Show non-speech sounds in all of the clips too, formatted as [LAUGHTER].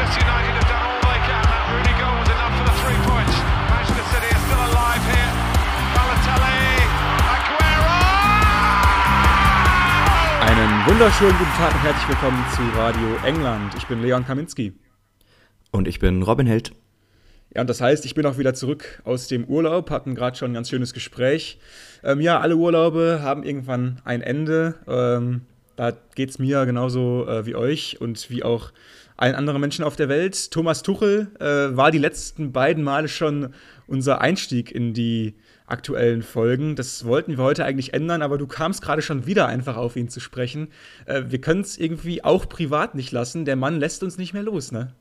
Manchester United have done all they can. That Rooney goal was enough for the three points. Manchester City are still alive here. Balotelli, Aguero! Einen wunderschönen guten Tag und herzlich willkommen zu Radio England. Ich bin Leon Kaminski. Und ich bin Robin Held. Ja, und das heißt, ich bin auch wieder zurück aus dem Urlaub, hatten gerade schon ein ganz schönes Gespräch. Ähm, ja, alle Urlaube haben irgendwann ein Ende. Ähm, da geht es mir genauso äh, wie euch und wie auch allen anderen Menschen auf der Welt. Thomas Tuchel äh, war die letzten beiden Male schon unser Einstieg in die aktuellen Folgen. Das wollten wir heute eigentlich ändern, aber du kamst gerade schon wieder einfach auf ihn zu sprechen. Äh, wir können es irgendwie auch privat nicht lassen. Der Mann lässt uns nicht mehr los, ne?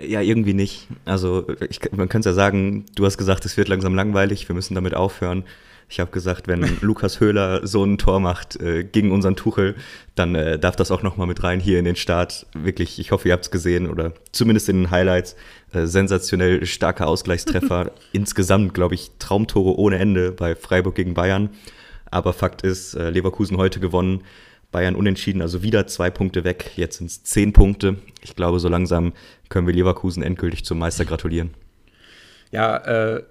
Ja, irgendwie nicht. Also ich, man könnte ja sagen, du hast gesagt, es wird langsam langweilig, wir müssen damit aufhören. Ich habe gesagt, wenn [LAUGHS] Lukas Höhler so ein Tor macht äh, gegen unseren Tuchel, dann äh, darf das auch noch mal mit rein hier in den Start. Wirklich, ich hoffe, ihr habt es gesehen oder zumindest in den Highlights. Äh, sensationell starker Ausgleichstreffer. [LAUGHS] Insgesamt, glaube ich, Traumtore ohne Ende bei Freiburg gegen Bayern. Aber Fakt ist, äh, Leverkusen heute gewonnen. Bayern unentschieden, also wieder zwei Punkte weg. Jetzt sind es zehn Punkte. Ich glaube, so langsam können wir Leverkusen endgültig zum Meister gratulieren. Ja, äh,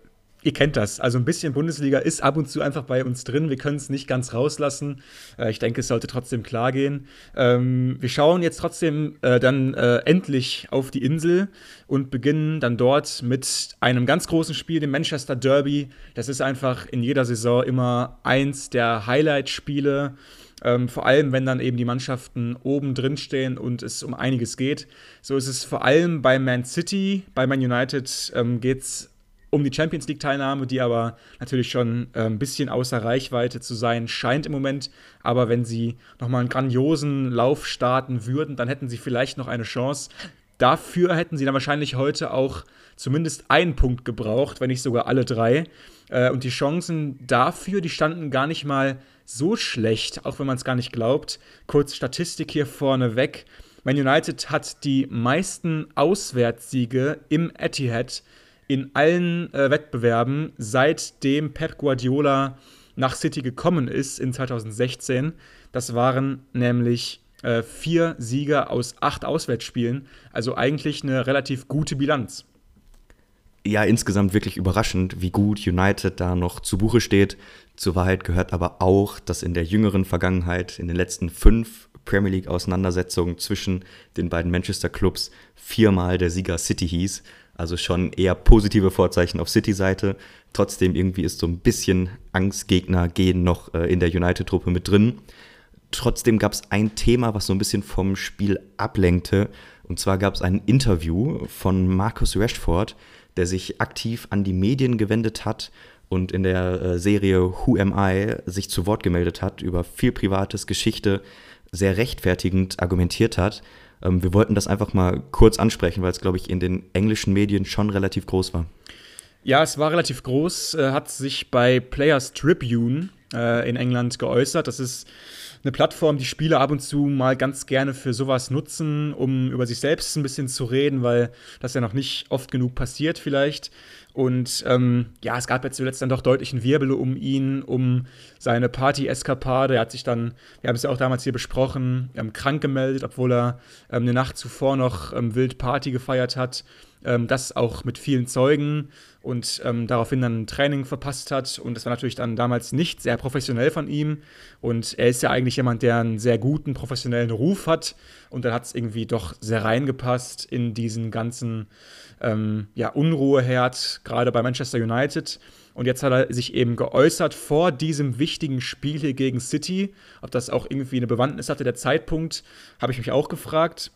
ihr kennt das. Also ein bisschen Bundesliga ist ab und zu einfach bei uns drin. Wir können es nicht ganz rauslassen. Äh, ich denke, es sollte trotzdem klar gehen. Ähm, wir schauen jetzt trotzdem äh, dann äh, endlich auf die Insel und beginnen dann dort mit einem ganz großen Spiel, dem Manchester Derby. Das ist einfach in jeder Saison immer eins der Highlight-Spiele. Ähm, vor allem, wenn dann eben die Mannschaften oben drin stehen und es um einiges geht. So ist es vor allem bei Man City, bei Man United ähm, geht es um die Champions League-Teilnahme, die aber natürlich schon äh, ein bisschen außer Reichweite zu sein scheint im Moment. Aber wenn sie nochmal einen grandiosen Lauf starten würden, dann hätten sie vielleicht noch eine Chance. Dafür hätten sie dann wahrscheinlich heute auch zumindest einen Punkt gebraucht, wenn nicht sogar alle drei. Äh, und die Chancen dafür, die standen gar nicht mal so schlecht, auch wenn man es gar nicht glaubt. Kurz Statistik hier vorneweg. Man United hat die meisten Auswärtssiege im Etihad in allen äh, Wettbewerben, seitdem Pep Guardiola nach City gekommen ist in 2016. Das waren nämlich äh, vier Sieger aus acht Auswärtsspielen, also eigentlich eine relativ gute Bilanz. Ja, insgesamt wirklich überraschend, wie gut United da noch zu Buche steht. Zur Wahrheit gehört aber auch, dass in der jüngeren Vergangenheit, in den letzten fünf Premier League-Auseinandersetzungen zwischen den beiden Manchester-Clubs viermal der Sieger City hieß. Also schon eher positive Vorzeichen auf City-Seite. Trotzdem irgendwie ist so ein bisschen Angstgegner gehen noch äh, in der United-Truppe mit drin. Trotzdem gab es ein Thema, was so ein bisschen vom Spiel ablenkte. Und zwar gab es ein Interview von Marcus Rashford, der sich aktiv an die Medien gewendet hat und in der äh, Serie Who Am I sich zu Wort gemeldet hat über viel Privates, Geschichte, sehr rechtfertigend argumentiert hat. Ähm, wir wollten das einfach mal kurz ansprechen, weil es, glaube ich, in den englischen Medien schon relativ groß war. Ja, es war relativ groß, äh, hat sich bei Players Tribune äh, in England geäußert. Das ist eine Plattform, die Spieler ab und zu mal ganz gerne für sowas nutzen, um über sich selbst ein bisschen zu reden, weil das ja noch nicht oft genug passiert vielleicht. Und ähm, ja, es gab ja zuletzt dann doch deutlichen Wirbel um ihn, um seine Party-Eskapade. Er hat sich dann, wir haben es ja auch damals hier besprochen, ähm, krank gemeldet, obwohl er ähm, eine Nacht zuvor noch ähm, wild Party gefeiert hat. Ähm, das auch mit vielen Zeugen und ähm, daraufhin dann ein Training verpasst hat. Und das war natürlich dann damals nicht sehr professionell von ihm. Und er ist ja eigentlich jemand, der einen sehr guten professionellen Ruf hat. Und dann hat es irgendwie doch sehr reingepasst in diesen ganzen ähm, ja, Unruheherd, gerade bei Manchester United. Und jetzt hat er sich eben geäußert vor diesem wichtigen Spiel hier gegen City. Ob das auch irgendwie eine Bewandtnis hatte, der Zeitpunkt, habe ich mich auch gefragt.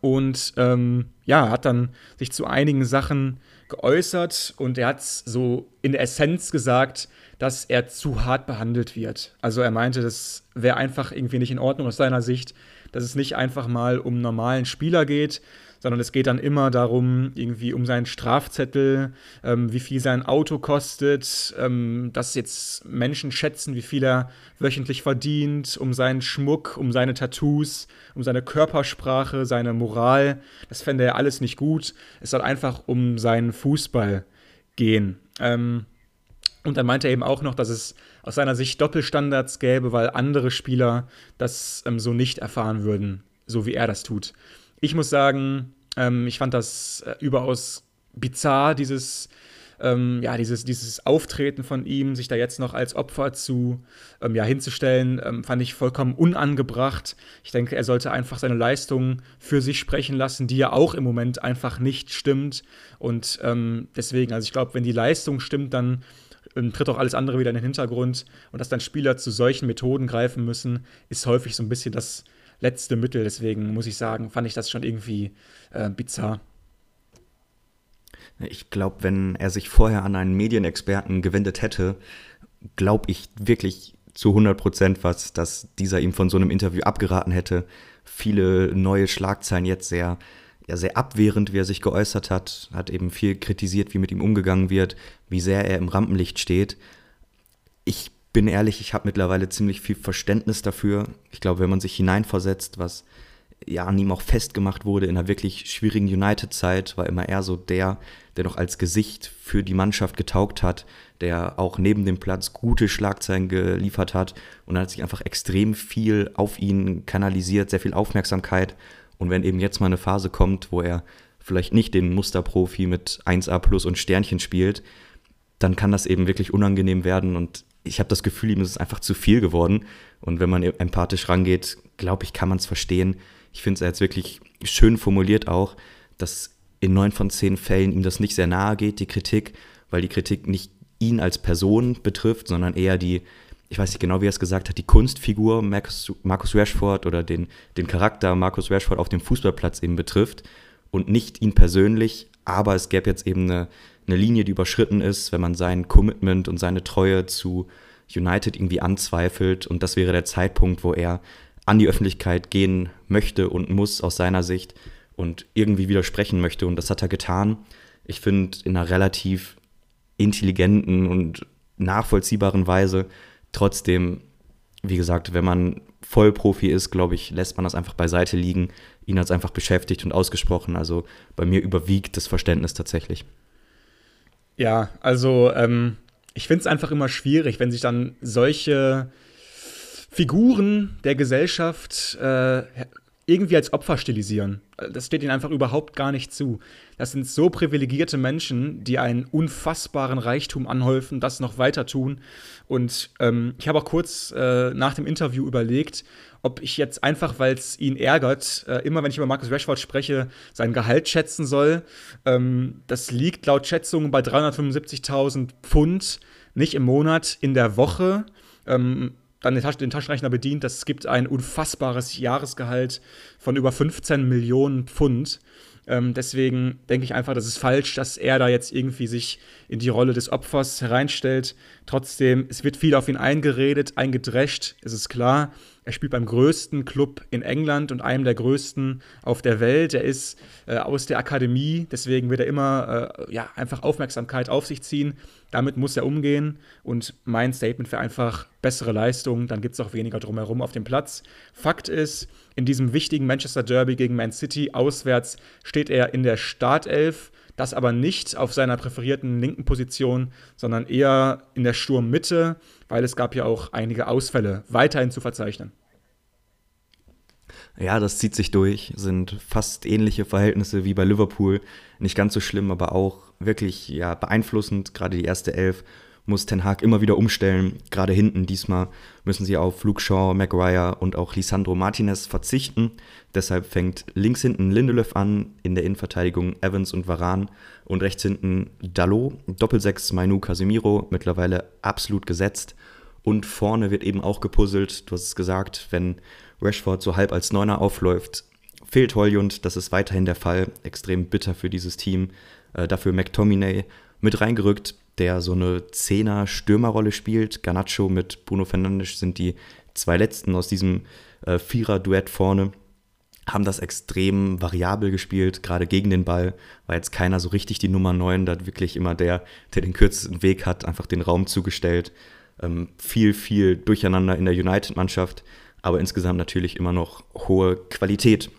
Und ähm, ja, hat dann sich zu einigen Sachen geäußert und er hat so in der Essenz gesagt, dass er zu hart behandelt wird. Also er meinte, das wäre einfach irgendwie nicht in Ordnung aus seiner Sicht, dass es nicht einfach mal um normalen Spieler geht, sondern es geht dann immer darum, irgendwie um seinen Strafzettel, ähm, wie viel sein Auto kostet, ähm, dass jetzt Menschen schätzen, wie viel er wöchentlich verdient, um seinen Schmuck, um seine Tattoos, um seine Körpersprache, seine Moral. Das fände er alles nicht gut. Es soll einfach um seinen Fußball gehen. Ähm, und dann meinte er eben auch noch, dass es aus seiner Sicht Doppelstandards gäbe, weil andere Spieler das ähm, so nicht erfahren würden, so wie er das tut. Ich muss sagen, ähm, ich fand das äh, überaus bizarr, dieses ähm, ja, dieses, dieses Auftreten von ihm, sich da jetzt noch als Opfer zu ähm, ja, hinzustellen, ähm, fand ich vollkommen unangebracht. Ich denke, er sollte einfach seine Leistung für sich sprechen lassen, die ja auch im Moment einfach nicht stimmt. Und ähm, deswegen, also ich glaube, wenn die Leistung stimmt, dann ähm, tritt auch alles andere wieder in den Hintergrund. Und dass dann Spieler zu solchen Methoden greifen müssen, ist häufig so ein bisschen das letzte Mittel. Deswegen muss ich sagen, fand ich das schon irgendwie äh, bizarr. Ich glaube, wenn er sich vorher an einen Medienexperten gewendet hätte, glaube ich wirklich zu 100 Prozent was, dass dieser ihm von so einem Interview abgeraten hätte. Viele neue Schlagzeilen jetzt sehr, ja, sehr abwehrend, wie er sich geäußert hat, hat eben viel kritisiert, wie mit ihm umgegangen wird, wie sehr er im Rampenlicht steht. Ich bin ehrlich, ich habe mittlerweile ziemlich viel Verständnis dafür. Ich glaube, wenn man sich hineinversetzt, was ja an ihm auch festgemacht wurde in einer wirklich schwierigen United-Zeit, war immer er so der, der noch als Gesicht für die Mannschaft getaugt hat, der auch neben dem Platz gute Schlagzeilen geliefert hat und dann hat sich einfach extrem viel auf ihn kanalisiert, sehr viel Aufmerksamkeit. Und wenn eben jetzt mal eine Phase kommt, wo er vielleicht nicht den Musterprofi mit 1A plus und Sternchen spielt, dann kann das eben wirklich unangenehm werden und ich habe das Gefühl, ihm ist es einfach zu viel geworden. Und wenn man empathisch rangeht, glaube ich, kann man es verstehen. Ich finde es jetzt wirklich schön formuliert auch, dass in neun von zehn Fällen ihm das nicht sehr nahe geht, die Kritik, weil die Kritik nicht ihn als Person betrifft, sondern eher die, ich weiß nicht genau, wie er es gesagt hat, die Kunstfigur Marcus, Marcus Rashford oder den, den Charakter Marcus Rashford auf dem Fußballplatz eben betrifft und nicht ihn persönlich, aber es gäbe jetzt eben eine, eine Linie, die überschritten ist, wenn man sein Commitment und seine Treue zu United irgendwie anzweifelt und das wäre der Zeitpunkt, wo er an die Öffentlichkeit gehen möchte und muss aus seiner Sicht und irgendwie widersprechen möchte. Und das hat er getan. Ich finde, in einer relativ intelligenten und nachvollziehbaren Weise. Trotzdem, wie gesagt, wenn man Vollprofi ist, glaube ich, lässt man das einfach beiseite liegen. Ihn hat es einfach beschäftigt und ausgesprochen. Also bei mir überwiegt das Verständnis tatsächlich. Ja, also ähm, ich finde es einfach immer schwierig, wenn sich dann solche Figuren der Gesellschaft äh, irgendwie als Opfer stilisieren. Das steht ihnen einfach überhaupt gar nicht zu. Das sind so privilegierte Menschen, die einen unfassbaren Reichtum anhäufen, das noch weiter tun. Und ähm, ich habe auch kurz äh, nach dem Interview überlegt, ob ich jetzt einfach, weil es ihn ärgert, äh, immer wenn ich über Marcus Rashford spreche, sein Gehalt schätzen soll. Ähm, das liegt laut Schätzungen bei 375.000 Pfund, nicht im Monat, in der Woche. Ähm, dann den, Taschen, den Taschenrechner bedient, das gibt ein unfassbares Jahresgehalt von über 15 Millionen Pfund. Ähm, deswegen denke ich einfach, das ist falsch, dass er da jetzt irgendwie sich in die Rolle des Opfers hereinstellt. Trotzdem, es wird viel auf ihn eingeredet, eingedrescht, es ist klar. Er spielt beim größten Club in England und einem der größten auf der Welt. Er ist äh, aus der Akademie, deswegen wird er immer äh, ja, einfach Aufmerksamkeit auf sich ziehen. Damit muss er umgehen und mein Statement für einfach bessere Leistung, dann gibt es auch weniger drumherum auf dem Platz. Fakt ist, in diesem wichtigen Manchester Derby gegen Man City auswärts steht er in der Startelf, das aber nicht auf seiner präferierten linken Position, sondern eher in der Sturmmitte, weil es gab ja auch einige Ausfälle weiterhin zu verzeichnen. Ja, das zieht sich durch, sind fast ähnliche Verhältnisse wie bei Liverpool. Nicht ganz so schlimm, aber auch wirklich ja, beeinflussend. Gerade die erste Elf muss Ten Hag immer wieder umstellen. Gerade hinten diesmal müssen sie auf Luke Shaw, Maguire und auch Lisandro Martinez verzichten. Deshalb fängt links hinten Lindelöf an, in der Innenverteidigung Evans und Varan und rechts hinten Dalot, Doppelsechs Mainu Casemiro, mittlerweile absolut gesetzt. Und vorne wird eben auch gepuzzelt, du hast es gesagt, wenn Rashford so halb als Neuner aufläuft, fehlt Holjund, das ist weiterhin der Fall, extrem bitter für dieses Team. Äh, dafür McTominay mit reingerückt, der so eine Zehner-Stürmerrolle spielt. Garnacho mit Bruno Fernandes sind die zwei letzten aus diesem äh, Vierer-Duett vorne. Haben das extrem variabel gespielt, gerade gegen den Ball. War jetzt keiner so richtig die Nummer 9, da wirklich immer der, der den kürzesten Weg hat, einfach den Raum zugestellt. Ähm, viel, viel Durcheinander in der United-Mannschaft, aber insgesamt natürlich immer noch hohe Qualität.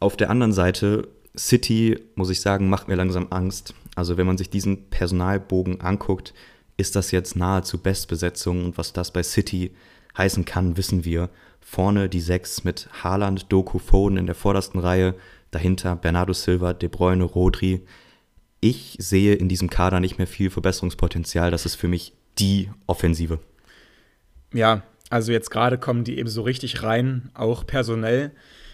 Auf der anderen Seite, City, muss ich sagen, macht mir langsam Angst. Also wenn man sich diesen Personalbogen anguckt, ist das jetzt nahezu Bestbesetzung und was das bei City heißen kann, wissen wir. Vorne die sechs mit Haaland, Doku, Foden in der vordersten Reihe, Dahinter Bernardo Silva, De Bruyne, Rodri. Ich sehe in diesem Kader nicht mehr viel Verbesserungspotenzial. Das ist für mich die Offensive. Ja, also jetzt gerade kommen die eben so richtig rein, auch personell.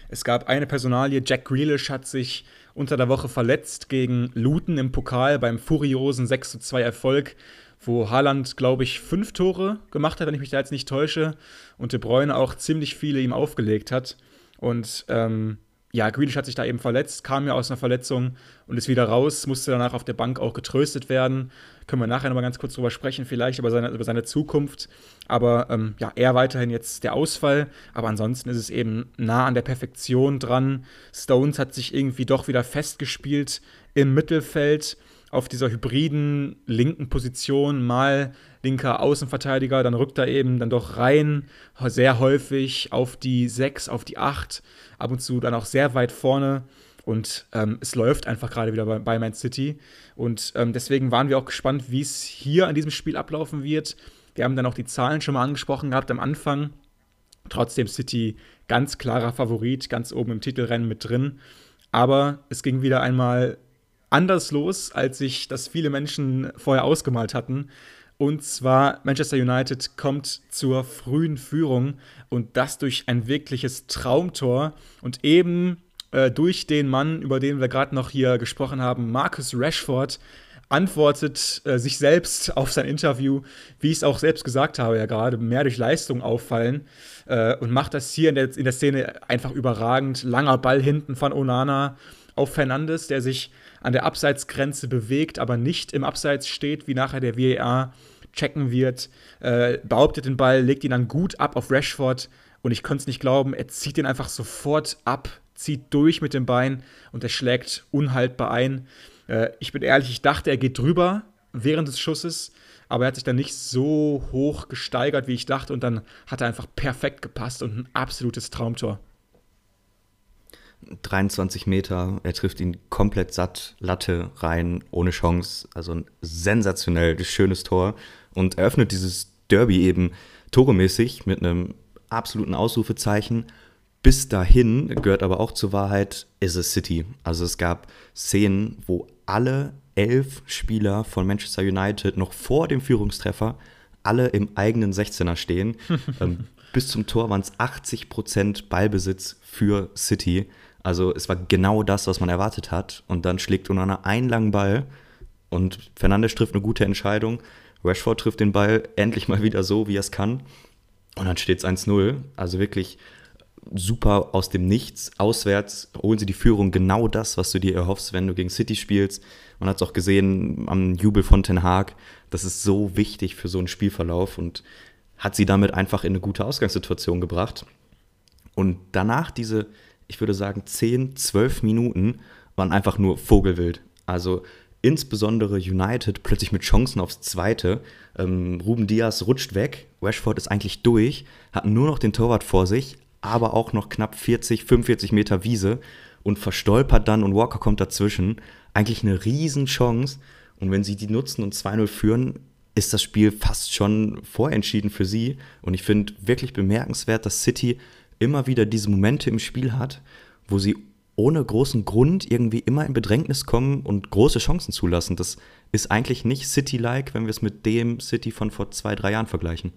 Es gab eine Personalie, Jack Grealish hat sich unter der Woche verletzt gegen Luton im Pokal beim furiosen 6:2 Erfolg, wo Haaland, glaube ich, fünf Tore gemacht hat, wenn ich mich da jetzt nicht täusche, und De Bruyne auch ziemlich viele ihm aufgelegt hat. Und ähm, ja, Grealish hat sich da eben verletzt, kam ja aus einer Verletzung und ist wieder raus, musste danach auf der Bank auch getröstet werden. Können wir nachher nochmal ganz kurz drüber sprechen, vielleicht über seine, über seine Zukunft. Aber ähm, ja, er weiterhin jetzt der Ausfall. Aber ansonsten ist es eben nah an der Perfektion dran. Stones hat sich irgendwie doch wieder festgespielt im Mittelfeld auf dieser hybriden linken Position, mal linker Außenverteidiger, dann rückt er eben dann doch rein, sehr häufig auf die 6, auf die 8, ab und zu dann auch sehr weit vorne. Und ähm, es läuft einfach gerade wieder bei, bei Man City. Und ähm, deswegen waren wir auch gespannt, wie es hier an diesem Spiel ablaufen wird. Wir haben dann auch die Zahlen schon mal angesprochen gehabt am Anfang. Trotzdem City ganz klarer Favorit, ganz oben im Titelrennen mit drin. Aber es ging wieder einmal anders los, als sich das viele Menschen vorher ausgemalt hatten. Und zwar Manchester United kommt zur frühen Führung und das durch ein wirkliches Traumtor und eben äh, durch den Mann, über den wir gerade noch hier gesprochen haben, Marcus Rashford, antwortet äh, sich selbst [LAUGHS] auf sein Interview, wie ich es auch selbst gesagt habe, ja gerade, mehr durch Leistung auffallen äh, und macht das hier in der, in der Szene einfach überragend. Langer Ball hinten von Onana auf Fernandes, der sich an der Abseitsgrenze bewegt, aber nicht im Abseits steht, wie nachher der VAR checken wird, äh, behauptet den Ball, legt ihn dann gut ab auf Rashford und ich konnte es nicht glauben, er zieht ihn einfach sofort ab, zieht durch mit dem Bein und er schlägt unhaltbar ein. Äh, ich bin ehrlich, ich dachte, er geht drüber während des Schusses, aber er hat sich dann nicht so hoch gesteigert, wie ich dachte und dann hat er einfach perfekt gepasst und ein absolutes Traumtor. 23 Meter, er trifft ihn komplett satt, Latte rein, ohne Chance. Also ein sensationell schönes Tor und eröffnet dieses Derby eben toremäßig mit einem absoluten Ausrufezeichen. Bis dahin gehört aber auch zur Wahrheit, ist es City. Also es gab Szenen, wo alle elf Spieler von Manchester United noch vor dem Führungstreffer alle im eigenen 16er stehen. [LAUGHS] ähm, bis zum Tor waren es 80% Ballbesitz für City. Also es war genau das, was man erwartet hat. Und dann schlägt Onana einen langen Ball und Fernandes trifft eine gute Entscheidung. Rashford trifft den Ball endlich mal wieder so, wie er es kann. Und dann steht es 1-0. Also wirklich super aus dem Nichts. Auswärts holen sie die Führung genau das, was du dir erhoffst, wenn du gegen City spielst. Man hat es auch gesehen am Jubel von Ten Hag. Das ist so wichtig für so einen Spielverlauf und hat sie damit einfach in eine gute Ausgangssituation gebracht. Und danach diese ich würde sagen, 10, 12 Minuten waren einfach nur Vogelwild. Also insbesondere United plötzlich mit Chancen aufs Zweite. Ähm, Ruben Diaz rutscht weg, Rashford ist eigentlich durch, hat nur noch den Torwart vor sich, aber auch noch knapp 40, 45 Meter Wiese und verstolpert dann und Walker kommt dazwischen. Eigentlich eine Riesenchance. Und wenn sie die nutzen und 2-0 führen, ist das Spiel fast schon vorentschieden für sie. Und ich finde wirklich bemerkenswert, dass City immer wieder diese Momente im Spiel hat, wo sie ohne großen Grund irgendwie immer in Bedrängnis kommen und große Chancen zulassen. Das ist eigentlich nicht City-like, wenn wir es mit dem City von vor zwei, drei Jahren vergleichen.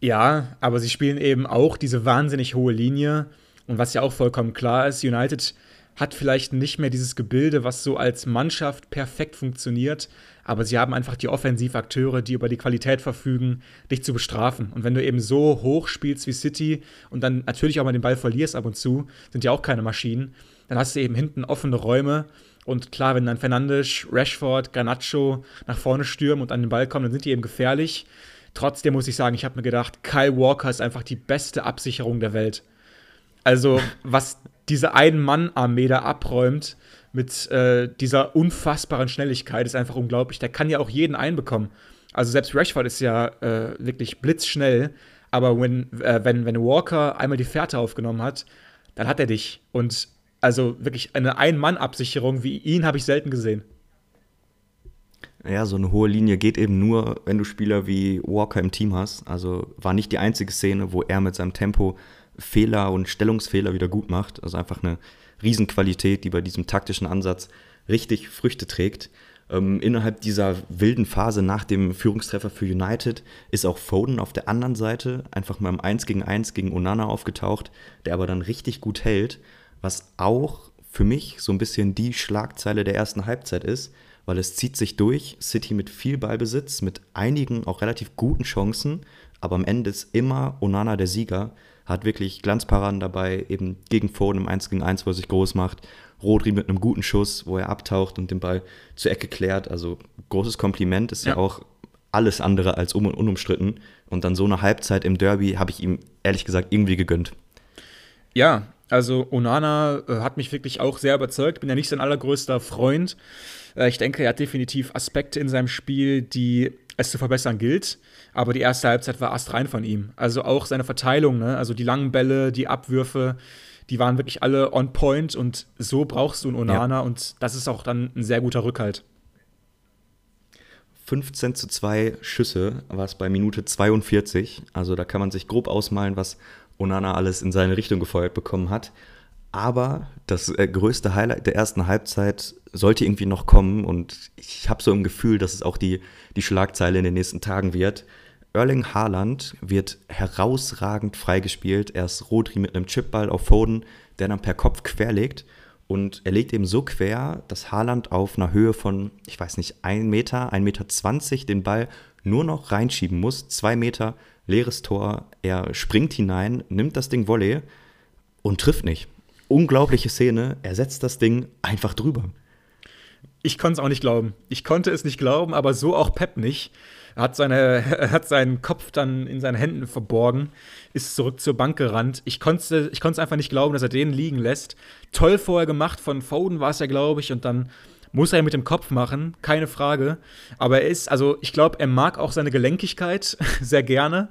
Ja, aber sie spielen eben auch diese wahnsinnig hohe Linie. Und was ja auch vollkommen klar ist, United hat vielleicht nicht mehr dieses Gebilde, was so als Mannschaft perfekt funktioniert, aber sie haben einfach die Offensivakteure, die über die Qualität verfügen, dich zu bestrafen. Und wenn du eben so hoch spielst wie City und dann natürlich auch mal den Ball verlierst ab und zu, sind ja auch keine Maschinen, dann hast du eben hinten offene Räume. Und klar, wenn dann Fernandes, Rashford, Garnacho nach vorne stürmen und an den Ball kommen, dann sind die eben gefährlich. Trotzdem muss ich sagen, ich habe mir gedacht, Kyle Walker ist einfach die beste Absicherung der Welt. Also, was diese Ein-Mann-Armee da abräumt mit äh, dieser unfassbaren Schnelligkeit, ist einfach unglaublich. Der kann ja auch jeden einbekommen. Also selbst Rashford ist ja äh, wirklich blitzschnell, aber wenn, äh, wenn, wenn Walker einmal die Fährte aufgenommen hat, dann hat er dich. Und also wirklich eine Ein-Mann-Absicherung wie ihn habe ich selten gesehen. Ja, so eine hohe Linie geht eben nur, wenn du Spieler wie Walker im Team hast. Also war nicht die einzige Szene, wo er mit seinem Tempo Fehler und Stellungsfehler wieder gut macht. Also einfach eine Riesenqualität, die bei diesem taktischen Ansatz richtig Früchte trägt. Ähm, innerhalb dieser wilden Phase nach dem Führungstreffer für United ist auch Foden auf der anderen Seite einfach mal im 1 gegen 1 gegen Onana aufgetaucht, der aber dann richtig gut hält, was auch für mich so ein bisschen die Schlagzeile der ersten Halbzeit ist, weil es zieht sich durch, City mit viel Ballbesitz, mit einigen auch relativ guten Chancen, aber am Ende ist immer Onana der Sieger, hat wirklich Glanzparaden dabei, eben gegen Foden im 1 gegen 1, wo er sich groß macht Rodri mit einem guten Schuss, wo er abtaucht und den Ball zur Ecke klärt. Also großes Kompliment, ist ja, ja auch alles andere als um und unumstritten. Und dann so eine Halbzeit im Derby habe ich ihm ehrlich gesagt irgendwie gegönnt. Ja, also Onana äh, hat mich wirklich auch sehr überzeugt. Bin ja nicht sein allergrößter Freund. Äh, ich denke, er hat definitiv Aspekte in seinem Spiel, die es zu verbessern gilt. Aber die erste Halbzeit war astrein von ihm. Also auch seine Verteilung, ne? also die langen Bälle, die Abwürfe, die waren wirklich alle on point und so brauchst du einen Onana ja. und das ist auch dann ein sehr guter Rückhalt. 15 zu 2 Schüsse war es bei Minute 42. Also da kann man sich grob ausmalen, was Onana alles in seine Richtung gefeuert bekommen hat. Aber das äh, größte Highlight der ersten Halbzeit sollte irgendwie noch kommen und ich habe so im Gefühl, dass es auch die, die Schlagzeile in den nächsten Tagen wird. Erling Haaland wird herausragend freigespielt. Er ist Rodri mit einem Chipball auf Foden, der dann per Kopf querlegt. Und er legt eben so quer, dass Haaland auf einer Höhe von, ich weiß nicht, 1 Meter, 1,20 Meter 20 den Ball nur noch reinschieben muss. Zwei Meter, leeres Tor. Er springt hinein, nimmt das Ding Volley und trifft nicht. Unglaubliche Szene. Er setzt das Ding einfach drüber. Ich konnte es auch nicht glauben. Ich konnte es nicht glauben, aber so auch Pep nicht. Er hat, seine, [LAUGHS] hat seinen Kopf dann in seinen Händen verborgen, ist zurück zur Bank gerannt. Ich konnte es einfach nicht glauben, dass er den liegen lässt. Toll vorher gemacht, von Foden war es ja, glaube ich, und dann muss er mit dem Kopf machen, keine Frage. Aber er ist, also ich glaube, er mag auch seine Gelenkigkeit [LAUGHS] sehr gerne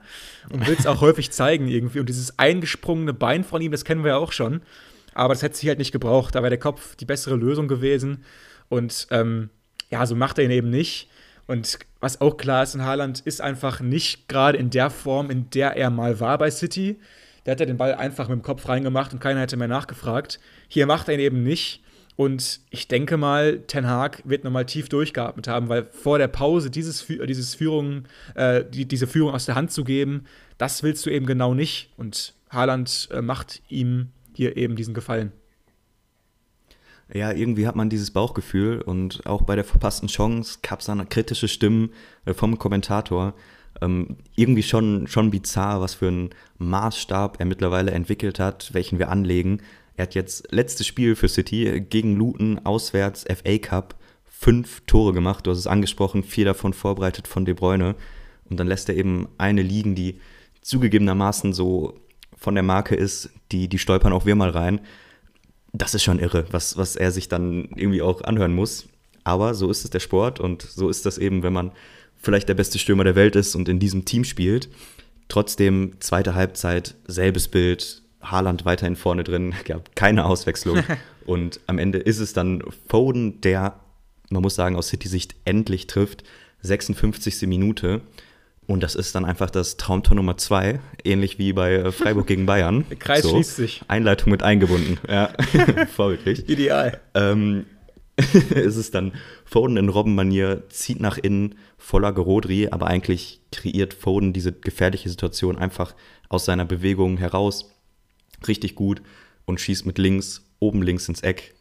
und will es auch häufig zeigen irgendwie. Und dieses eingesprungene Bein von ihm, das kennen wir ja auch schon. Aber das hätte sich halt nicht gebraucht. Da wäre der Kopf die bessere Lösung gewesen. Und ähm, ja, so macht er ihn eben nicht. Und was auch klar ist in Haaland, ist einfach nicht gerade in der Form, in der er mal war bei City. Der hat ja den Ball einfach mit dem Kopf reingemacht und keiner hätte mehr nachgefragt. Hier macht er ihn eben nicht. Und ich denke mal, Ten Hag wird nochmal tief durchgeatmet haben, weil vor der Pause dieses, dieses Führung, äh, die, diese Führung aus der Hand zu geben, das willst du eben genau nicht. Und Haaland äh, macht ihm hier eben diesen Gefallen. Ja, irgendwie hat man dieses Bauchgefühl und auch bei der verpassten Chance gab es dann kritische Stimmen äh, vom Kommentator. Ähm, irgendwie schon, schon bizarr, was für einen Maßstab er mittlerweile entwickelt hat, welchen wir anlegen. Er hat jetzt letztes Spiel für City gegen Luton auswärts FA Cup fünf Tore gemacht. Du hast es angesprochen, vier davon vorbereitet von De Bruyne. Und dann lässt er eben eine liegen, die zugegebenermaßen so von der Marke ist, die, die stolpern auch wir mal rein das ist schon irre, was, was er sich dann irgendwie auch anhören muss. Aber so ist es der Sport und so ist das eben, wenn man vielleicht der beste Stürmer der Welt ist und in diesem Team spielt. Trotzdem, zweite Halbzeit, selbes Bild, Haaland weiterhin vorne drin, [LAUGHS] gab keine Auswechslung. [LAUGHS] und am Ende ist es dann Foden, der, man muss sagen, aus City-Sicht endlich trifft. 56. Minute. Und das ist dann einfach das Traumtor Nummer zwei, ähnlich wie bei äh, Freiburg gegen Bayern. [LAUGHS] Der Kreis so, schließt sich. Einleitung mit eingebunden. Ja, vorbildlich. Ideal. Ähm, ist es dann Foden in Robben-Manier, zieht nach innen, voller Gerodri, aber eigentlich kreiert Foden diese gefährliche Situation einfach aus seiner Bewegung heraus. Richtig gut und schießt mit links, oben links ins Eck.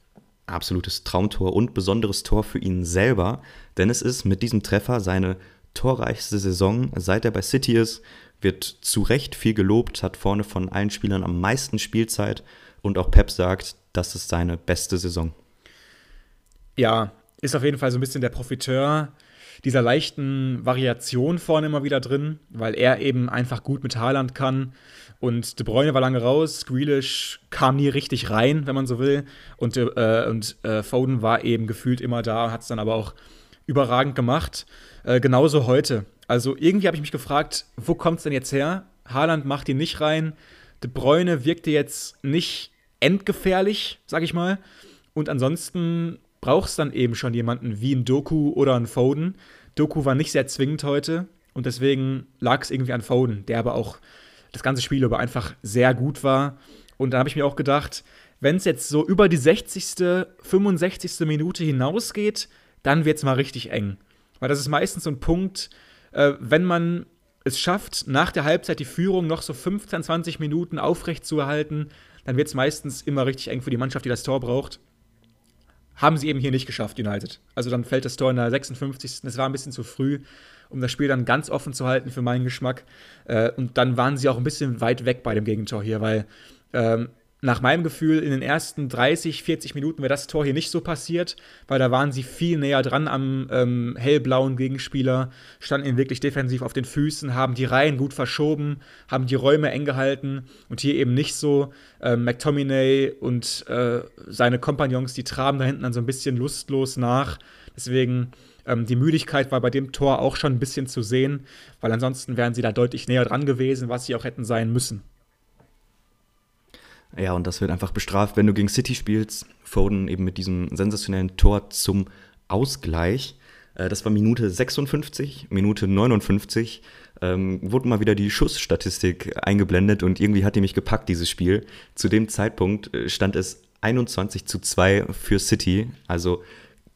Absolutes Traumtor und besonderes Tor für ihn selber, denn es ist mit diesem Treffer seine torreichste Saison, seit er bei City ist, wird zu Recht viel gelobt, hat vorne von allen Spielern am meisten Spielzeit und auch Pep sagt, das ist seine beste Saison. Ja, ist auf jeden Fall so ein bisschen der Profiteur dieser leichten Variation vorne immer wieder drin, weil er eben einfach gut mit Haaland kann. Und De Bruyne war lange raus, Grealish kam nie richtig rein, wenn man so will. Und, äh, und äh, Foden war eben gefühlt immer da, hat es dann aber auch überragend gemacht. Äh, genauso heute. Also irgendwie habe ich mich gefragt, wo kommt es denn jetzt her? Haaland macht ihn nicht rein. De Bruyne wirkte jetzt nicht endgefährlich, sag ich mal. Und ansonsten brauchst dann eben schon jemanden wie ein Doku oder ein Foden. Doku war nicht sehr zwingend heute und deswegen lag es irgendwie an Foden, der aber auch das ganze Spiel über einfach sehr gut war. Und da habe ich mir auch gedacht, wenn es jetzt so über die 60., 65. Minute hinausgeht, dann wird es mal richtig eng. Weil das ist meistens so ein Punkt, äh, wenn man es schafft, nach der Halbzeit die Führung noch so 15, 20 Minuten aufrecht zu erhalten, dann wird es meistens immer richtig eng für die Mannschaft, die das Tor braucht. Haben sie eben hier nicht geschafft, United. Also dann fällt das Tor in der 56. Das war ein bisschen zu früh, um das Spiel dann ganz offen zu halten für meinen Geschmack. Äh, und dann waren sie auch ein bisschen weit weg bei dem Gegentor hier, weil ähm, nach meinem Gefühl in den ersten 30, 40 Minuten wäre das Tor hier nicht so passiert, weil da waren sie viel näher dran am ähm, hellblauen Gegenspieler, standen ihn wirklich defensiv auf den Füßen, haben die Reihen gut verschoben, haben die Räume eng gehalten und hier eben nicht so. Ähm, McTominay und äh, seine Kompagnons, die traben da hinten dann so ein bisschen lustlos nach. Deswegen ähm, die Müdigkeit war bei dem Tor auch schon ein bisschen zu sehen, weil ansonsten wären sie da deutlich näher dran gewesen, was sie auch hätten sein müssen. Ja, und das wird einfach bestraft, wenn du gegen City spielst. Foden eben mit diesem sensationellen Tor zum Ausgleich. Äh, das war Minute 56, Minute 59. Ähm, wurde mal wieder die Schussstatistik eingeblendet und irgendwie hat die mich gepackt, dieses Spiel. Zu dem Zeitpunkt äh, stand es 21 zu 2 für City. Also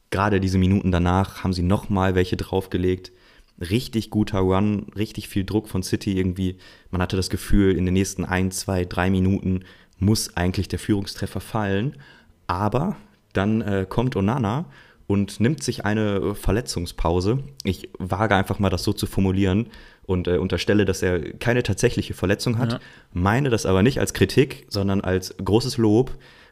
gerade diese Minuten danach haben sie nochmal welche draufgelegt. Richtig guter Run, richtig viel Druck von City irgendwie. Man hatte das Gefühl, in den nächsten ein, zwei, drei Minuten muss eigentlich der Führungstreffer fallen. Aber dann äh, kommt Onana und nimmt sich eine Verletzungspause. Ich wage einfach mal das so zu formulieren und äh, unterstelle, dass er keine tatsächliche Verletzung hat, ja. meine das aber nicht als Kritik, sondern als großes Lob,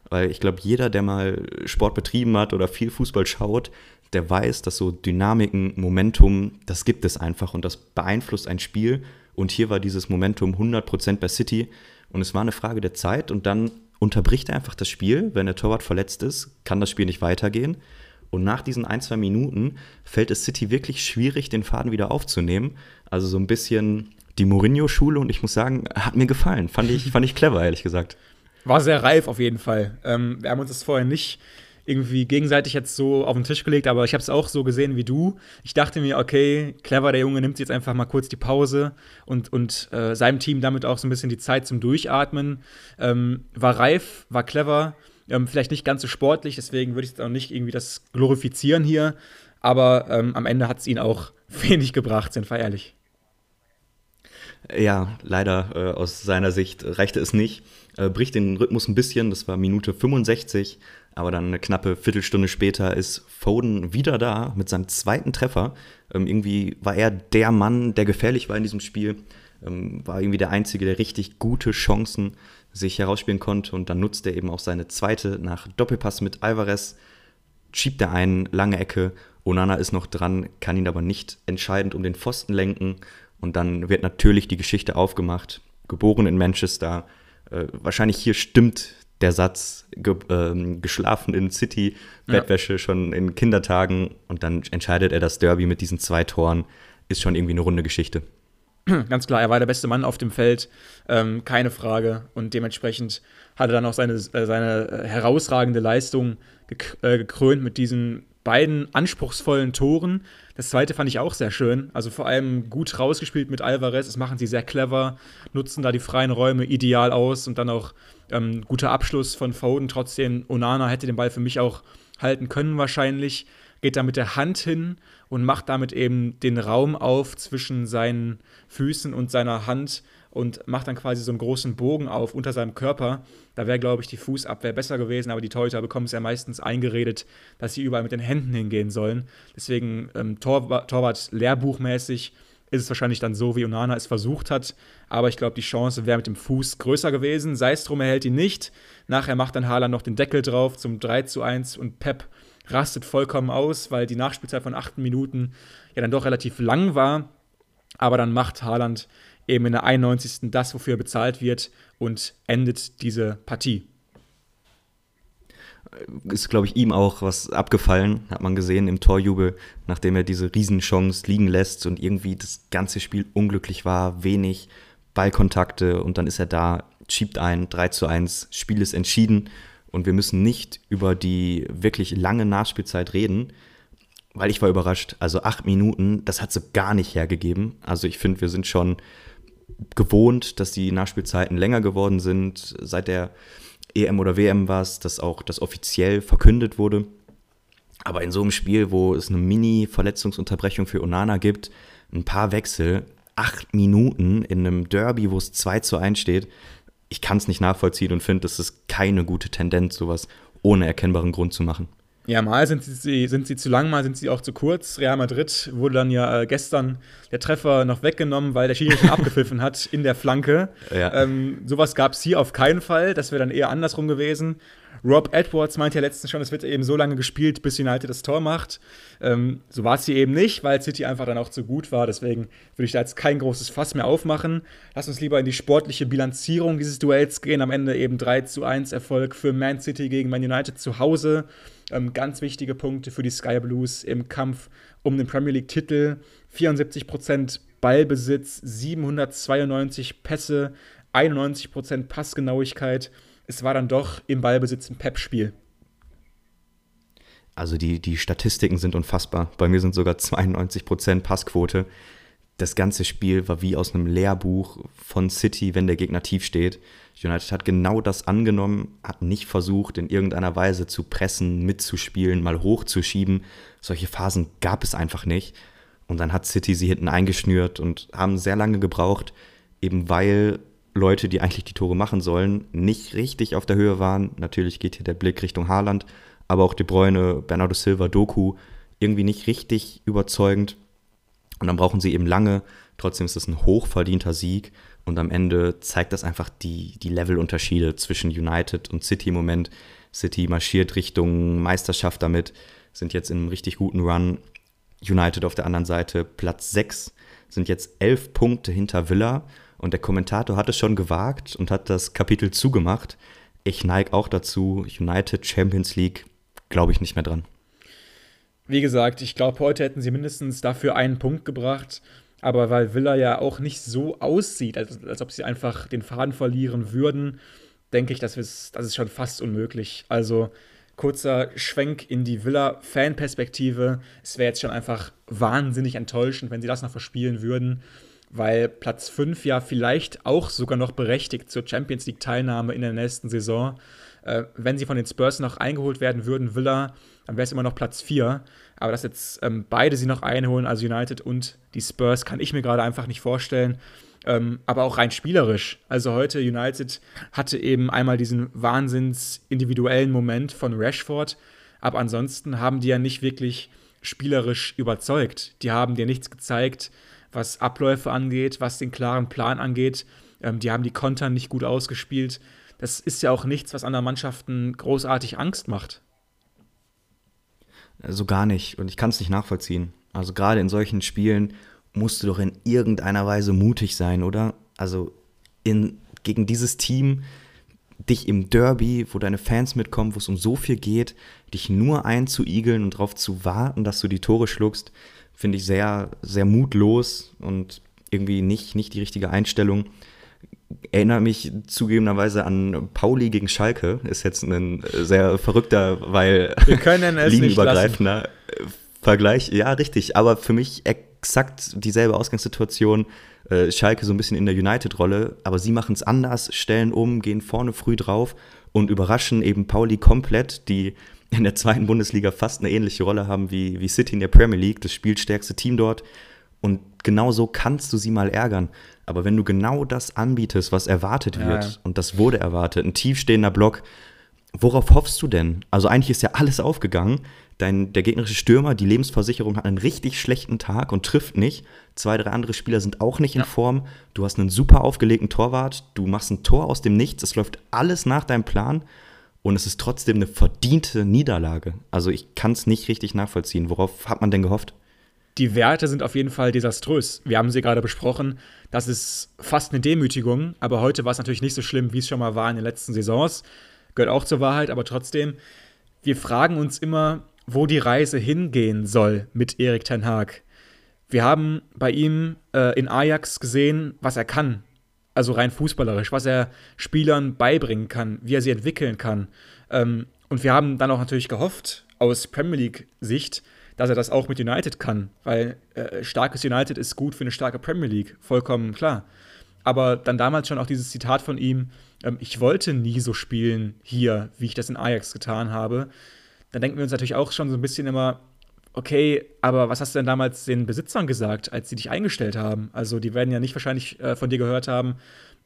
weil ich glaube, jeder, der mal Sport betrieben hat oder viel Fußball schaut, der weiß, dass so Dynamiken, Momentum, das gibt es einfach und das beeinflusst ein Spiel. Und hier war dieses Momentum 100% bei City. Und es war eine Frage der Zeit und dann unterbricht er einfach das Spiel. Wenn der Torwart verletzt ist, kann das Spiel nicht weitergehen. Und nach diesen ein, zwei Minuten fällt es City wirklich schwierig, den Faden wieder aufzunehmen. Also so ein bisschen die Mourinho-Schule und ich muss sagen, hat mir gefallen. Fand ich, fand ich clever, ehrlich gesagt. War sehr reif auf jeden Fall. Ähm, wir haben uns das vorher nicht irgendwie gegenseitig jetzt so auf den Tisch gelegt, aber ich habe es auch so gesehen wie du. Ich dachte mir, okay, clever, der Junge nimmt jetzt einfach mal kurz die Pause und, und äh, seinem Team damit auch so ein bisschen die Zeit zum Durchatmen. Ähm, war reif, war clever, ähm, vielleicht nicht ganz so sportlich, deswegen würde ich jetzt auch nicht irgendwie das glorifizieren hier, aber ähm, am Ende hat es ihn auch [LAUGHS] wenig gebracht, sind wir ehrlich. Ja, leider äh, aus seiner Sicht reichte es nicht. Äh, bricht den Rhythmus ein bisschen, das war Minute 65. Aber dann eine knappe Viertelstunde später ist Foden wieder da mit seinem zweiten Treffer. Ähm, irgendwie war er der Mann, der gefährlich war in diesem Spiel. Ähm, war irgendwie der Einzige, der richtig gute Chancen sich herausspielen konnte. Und dann nutzt er eben auch seine zweite nach Doppelpass mit Alvarez. Schiebt er einen, lange Ecke. Onana ist noch dran, kann ihn aber nicht entscheidend um den Pfosten lenken. Und dann wird natürlich die Geschichte aufgemacht. Geboren in Manchester. Äh, wahrscheinlich hier stimmt der Satz, ge ähm, geschlafen in City, Bettwäsche ja. schon in Kindertagen und dann entscheidet er das Derby mit diesen zwei Toren, ist schon irgendwie eine runde Geschichte. [CLEARS THROAT] Ganz klar, er war der beste Mann auf dem Feld, ähm, keine Frage. Und dementsprechend hat er dann auch seine, äh, seine äh, herausragende Leistung gek gekrönt mit diesen beiden anspruchsvollen Toren. Das zweite fand ich auch sehr schön. Also vor allem gut rausgespielt mit Alvarez. Das machen sie sehr clever, nutzen da die freien Räume ideal aus und dann auch ähm, guter Abschluss von Foden. Trotzdem, Onana hätte den Ball für mich auch halten können wahrscheinlich. Geht da mit der Hand hin und macht damit eben den Raum auf zwischen seinen Füßen und seiner Hand und macht dann quasi so einen großen Bogen auf unter seinem Körper. Da wäre, glaube ich, die Fußabwehr besser gewesen, aber die Torhüter bekommen es ja meistens eingeredet, dass sie überall mit den Händen hingehen sollen. Deswegen ähm, Tor Torwart lehrbuchmäßig ist es wahrscheinlich dann so, wie Onana es versucht hat. Aber ich glaube, die Chance wäre mit dem Fuß größer gewesen. Sei es drum, er hält ihn nicht. Nachher macht dann Haaland noch den Deckel drauf zum 3 zu 1 und Pep rastet vollkommen aus, weil die Nachspielzeit von 8 Minuten ja dann doch relativ lang war. Aber dann macht Haaland eben in der 91. das, wofür er bezahlt wird und endet diese Partie ist, glaube ich, ihm auch was abgefallen, hat man gesehen im Torjubel, nachdem er diese Riesenchance liegen lässt und irgendwie das ganze Spiel unglücklich war, wenig Ballkontakte und dann ist er da, schiebt ein 3 zu 1, Spiel ist entschieden und wir müssen nicht über die wirklich lange Nachspielzeit reden, weil ich war überrascht. Also acht Minuten, das hat sie gar nicht hergegeben. Also ich finde, wir sind schon gewohnt, dass die Nachspielzeiten länger geworden sind. Seit der EM oder WM war es, dass auch das offiziell verkündet wurde. Aber in so einem Spiel, wo es eine Mini-Verletzungsunterbrechung für Onana gibt, ein paar Wechsel, acht Minuten in einem Derby, wo es 2 zu 1 steht, ich kann es nicht nachvollziehen und finde, das ist keine gute Tendenz, sowas ohne erkennbaren Grund zu machen. Ja, mal sind sie, sind sie zu lang, mal sind sie auch zu kurz. Real Madrid wurde dann ja äh, gestern der Treffer noch weggenommen, weil der Schiri schon [LAUGHS] abgepfiffen hat in der Flanke. Ja. Ähm, sowas gab es hier auf keinen Fall. Das wäre dann eher andersrum gewesen. Rob Edwards meinte ja letztens schon, es wird eben so lange gespielt, bis United das Tor macht. Ähm, so war es hier eben nicht, weil City einfach dann auch zu gut war. Deswegen würde ich da jetzt kein großes Fass mehr aufmachen. Lass uns lieber in die sportliche Bilanzierung dieses Duells gehen. Am Ende eben 3 zu 1 Erfolg für Man City gegen Man United zu Hause. Ähm, ganz wichtige Punkte für die Sky Blues im Kampf um den Premier League-Titel. 74% Ballbesitz, 792 Pässe, 91% Passgenauigkeit es war dann doch im Ballbesitz ein Pep-Spiel. Also die, die Statistiken sind unfassbar. Bei mir sind sogar 92% Passquote. Das ganze Spiel war wie aus einem Lehrbuch von City, wenn der Gegner tief steht. United hat genau das angenommen, hat nicht versucht, in irgendeiner Weise zu pressen, mitzuspielen, mal hochzuschieben. Solche Phasen gab es einfach nicht. Und dann hat City sie hinten eingeschnürt und haben sehr lange gebraucht, eben weil Leute, die eigentlich die Tore machen sollen, nicht richtig auf der Höhe waren. Natürlich geht hier der Blick Richtung Haaland, aber auch De Bruyne, Bernardo Silva, Doku irgendwie nicht richtig überzeugend. Und dann brauchen sie eben lange. Trotzdem ist es ein hochverdienter Sieg. Und am Ende zeigt das einfach die, die Levelunterschiede zwischen United und City im Moment. City marschiert Richtung Meisterschaft damit, sind jetzt in einem richtig guten Run. United auf der anderen Seite Platz 6, sind jetzt elf Punkte hinter Villa und der Kommentator hat es schon gewagt und hat das Kapitel zugemacht. Ich neige auch dazu, United Champions League, glaube ich nicht mehr dran. Wie gesagt, ich glaube, heute hätten sie mindestens dafür einen Punkt gebracht. Aber weil Villa ja auch nicht so aussieht, als, als ob sie einfach den Faden verlieren würden, denke ich, das ist schon fast unmöglich. Also kurzer Schwenk in die Villa-Fan-Perspektive. Es wäre jetzt schon einfach wahnsinnig enttäuschend, wenn sie das noch verspielen würden weil Platz 5 ja vielleicht auch sogar noch berechtigt zur Champions League-Teilnahme in der nächsten Saison. Äh, wenn sie von den Spurs noch eingeholt werden würden, Villa, dann wäre es immer noch Platz 4. Aber dass jetzt ähm, beide sie noch einholen, also United und die Spurs, kann ich mir gerade einfach nicht vorstellen. Ähm, aber auch rein spielerisch. Also heute United hatte eben einmal diesen wahnsinns individuellen Moment von Rashford, aber ansonsten haben die ja nicht wirklich spielerisch überzeugt. Die haben dir nichts gezeigt, was Abläufe angeht, was den klaren Plan angeht. Ähm, die haben die Konter nicht gut ausgespielt. Das ist ja auch nichts, was anderen Mannschaften großartig Angst macht. Also gar nicht. Und ich kann es nicht nachvollziehen. Also gerade in solchen Spielen musst du doch in irgendeiner Weise mutig sein, oder? Also in, gegen dieses Team, dich im Derby, wo deine Fans mitkommen, wo es um so viel geht, dich nur einzuigeln und darauf zu warten, dass du die Tore schluckst, finde ich sehr, sehr mutlos und irgendwie nicht, nicht die richtige Einstellung. Erinnert mich zugegebenerweise an Pauli gegen Schalke. Ist jetzt ein sehr verrückter, weil Wir können es linienübergreifender Vergleich. Ja, richtig. Aber für mich exakt dieselbe Ausgangssituation. Äh, Schalke so ein bisschen in der United-Rolle, aber sie machen es anders, stellen um, gehen vorne früh drauf und überraschen eben Pauli komplett, die in der zweiten Bundesliga fast eine ähnliche Rolle haben wie, wie City in der Premier League, das spielstärkste Team dort. Und genau so kannst du sie mal ärgern. Aber wenn du genau das anbietest, was erwartet wird, ja. und das wurde erwartet, ein tiefstehender Block, worauf hoffst du denn? Also eigentlich ist ja alles aufgegangen. Dein, der gegnerische Stürmer, die Lebensversicherung, hat einen richtig schlechten Tag und trifft nicht. Zwei, drei andere Spieler sind auch nicht in ja. Form. Du hast einen super aufgelegten Torwart. Du machst ein Tor aus dem Nichts. Es läuft alles nach deinem Plan und es ist trotzdem eine verdiente Niederlage. Also ich kann es nicht richtig nachvollziehen. Worauf hat man denn gehofft? Die Werte sind auf jeden Fall desaströs. Wir haben sie gerade besprochen. Das ist fast eine Demütigung, aber heute war es natürlich nicht so schlimm, wie es schon mal war in den letzten Saisons. Gehört auch zur Wahrheit, aber trotzdem, wir fragen uns immer, wo die Reise hingehen soll mit Erik Ten Haag. Wir haben bei ihm äh, in Ajax gesehen, was er kann also rein fußballerisch, was er Spielern beibringen kann, wie er sie entwickeln kann. Ähm, und wir haben dann auch natürlich gehofft, aus Premier League-Sicht, dass er das auch mit United kann, weil äh, starkes United ist gut für eine starke Premier League, vollkommen klar. aber dann damals schon auch dieses Zitat von ihm, ähm, ich wollte nie so spielen hier, wie ich das in Ajax getan habe. Dann denken wir uns natürlich auch schon so ein bisschen immer, okay, aber was hast du denn damals den Besitzern gesagt, als sie dich eingestellt haben? Also die werden ja nicht wahrscheinlich äh, von dir gehört haben,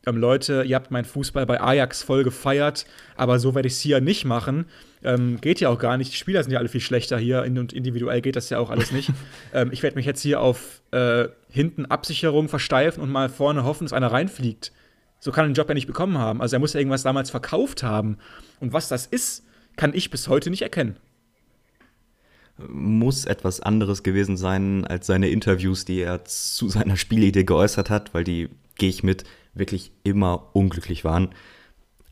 ähm, Leute, ihr habt meinen Fußball bei Ajax voll gefeiert, aber so werde ich es hier nicht machen. Ähm, geht ja auch gar nicht. Die Spieler sind ja alle viel schlechter hier und individuell geht das ja auch alles nicht. [LAUGHS] ähm, ich werde mich jetzt hier auf äh, hinten Absicherung versteifen und mal vorne hoffen, dass einer reinfliegt. So kann er den Job ja nicht bekommen haben. Also er muss ja irgendwas damals verkauft haben. Und was das ist, kann ich bis heute nicht erkennen. Muss etwas anderes gewesen sein als seine Interviews, die er zu seiner Spielidee geäußert hat, weil die, gehe ich mit, wirklich immer unglücklich waren.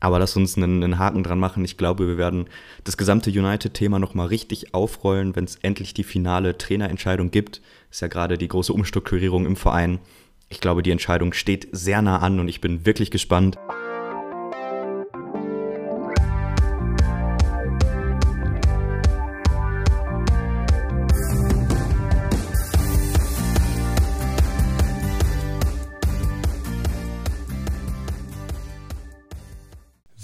Aber lass uns einen, einen, Haken dran machen. Ich glaube, wir werden das gesamte United-Thema nochmal richtig aufrollen, wenn es endlich die finale Trainerentscheidung gibt. Ist ja gerade die große Umstrukturierung im Verein. Ich glaube, die Entscheidung steht sehr nah an und ich bin wirklich gespannt.